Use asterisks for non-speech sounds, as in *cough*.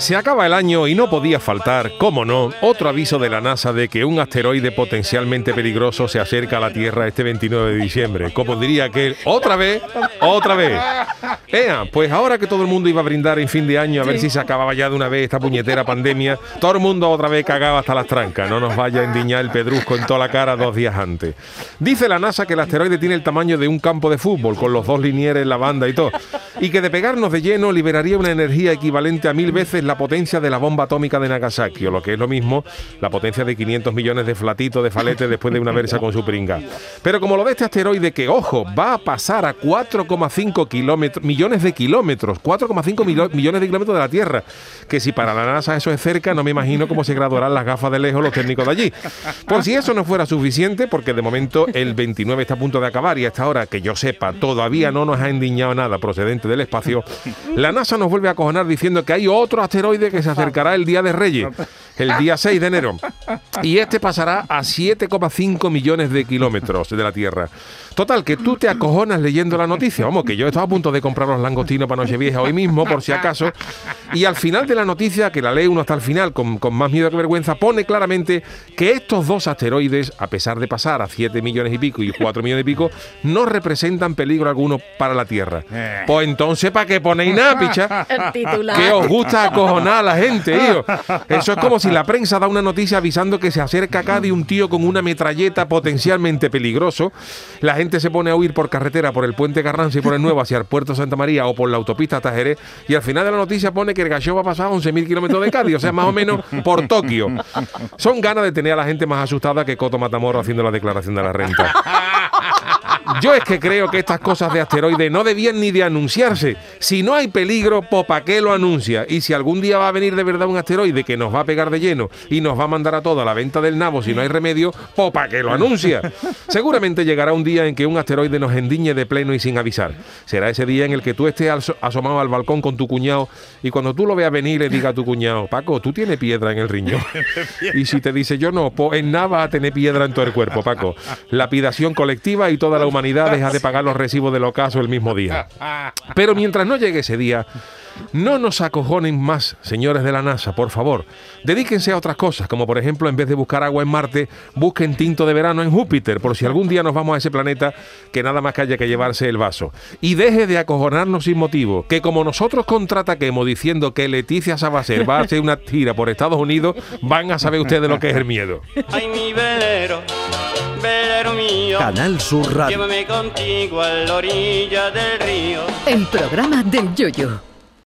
Se acaba el año y no podía faltar, cómo no, otro aviso de la NASA de que un asteroide potencialmente peligroso se acerca a la Tierra este 29 de diciembre. Como diría que otra vez, otra vez. Ea, pues ahora que todo el mundo iba a brindar en fin de año a ver si se acababa ya de una vez esta puñetera pandemia, todo el mundo otra vez cagaba hasta las trancas. No nos vaya a endiñar el pedrusco en toda la cara dos días antes. Dice la NASA que el asteroide tiene el tamaño de un campo de fútbol, con los dos linieres, la banda y todo. Y que de pegarnos de lleno liberaría una energía equivalente a mil veces la potencia de la bomba atómica de Nagasaki, o lo que es lo mismo, la potencia de 500 millones de flatitos de falete después de una versa con su pringa. Pero como lo de este asteroide que, ojo, va a pasar a 4,5 kilómetros, millones de kilómetros, 4,5 millones de kilómetros de la Tierra, que si para la NASA eso es cerca, no me imagino cómo se graduarán las gafas de lejos los técnicos de allí. Por si eso no fuera suficiente, porque de momento el 29 está a punto de acabar y hasta ahora, que yo sepa, todavía no nos ha endiñado nada procedente del espacio, la NASA nos vuelve a acojonar diciendo que hay otro asteroide que se acercará el Día de Reyes, el día 6 de enero. Y este pasará a 7,5 millones de kilómetros de la Tierra. Total, que tú te acojonas leyendo la noticia. Vamos, que yo estaba a punto de comprar los langostinos para Nochevieja hoy mismo, por si acaso. Y al final de la noticia, que la lee uno hasta el final con, con más miedo que vergüenza, pone claramente que estos dos asteroides, a pesar de pasar a 7 millones y pico y 4 millones y pico, no representan peligro alguno para la Tierra. Pues entonces, ¿para qué ponéis nada, picha? Que os gusta acojonar a la gente, hijo. Eso es como si la prensa da una noticia avisando que se acerca acá de un tío con una metralleta potencialmente peligroso. La gente se pone a huir por carretera por el puente Carranza y por el Nuevo hacia el puerto Santa María o por la autopista Tajeré y al final de la noticia pone que el gallo va a pasar a 11.000 kilómetros de Cádiz, o sea, más o menos por Tokio. Son ganas de tener a la gente más asustada que Coto Matamoro haciendo la declaración de la renta. Yo es que creo que estas cosas de asteroides no debían ni de anunciarse. Si no hay peligro, ¿para qué lo anuncia? Y si algún día va a venir de verdad un asteroide que nos va a pegar de lleno y nos va a mandar a todo a la venta del nabo si no hay remedio, ¿para qué lo anuncia? Seguramente llegará un día en que un asteroide nos endiñe de pleno y sin avisar. Será ese día en el que tú estés asomado al balcón con tu cuñado y cuando tú lo veas venir le diga a tu cuñado, Paco, tú tienes piedra en el riñón. *laughs* y si te dice yo no, pues en nada va a tener piedra en todo el cuerpo, Paco. Lapidación colectiva y toda la humanidad deja de pagar los recibos del ocaso el mismo día. Pero mientras no llegue ese día, no nos acojonen más, señores de la NASA, por favor. Dedíquense a otras cosas, como por ejemplo, en vez de buscar agua en Marte, busquen tinto de verano en Júpiter, por si algún día nos vamos a ese planeta que nada más que haya que llevarse el vaso. Y deje de acojonarnos sin motivo, que como nosotros contraataquemos diciendo que Leticia Sabacer va a hacer una tira por Estados Unidos, van a saber ustedes lo que es el miedo. Ay, mi velero, velero mío. Canal Sur Radio. Llévame contigo a la orilla del río. El programa del Yoyo.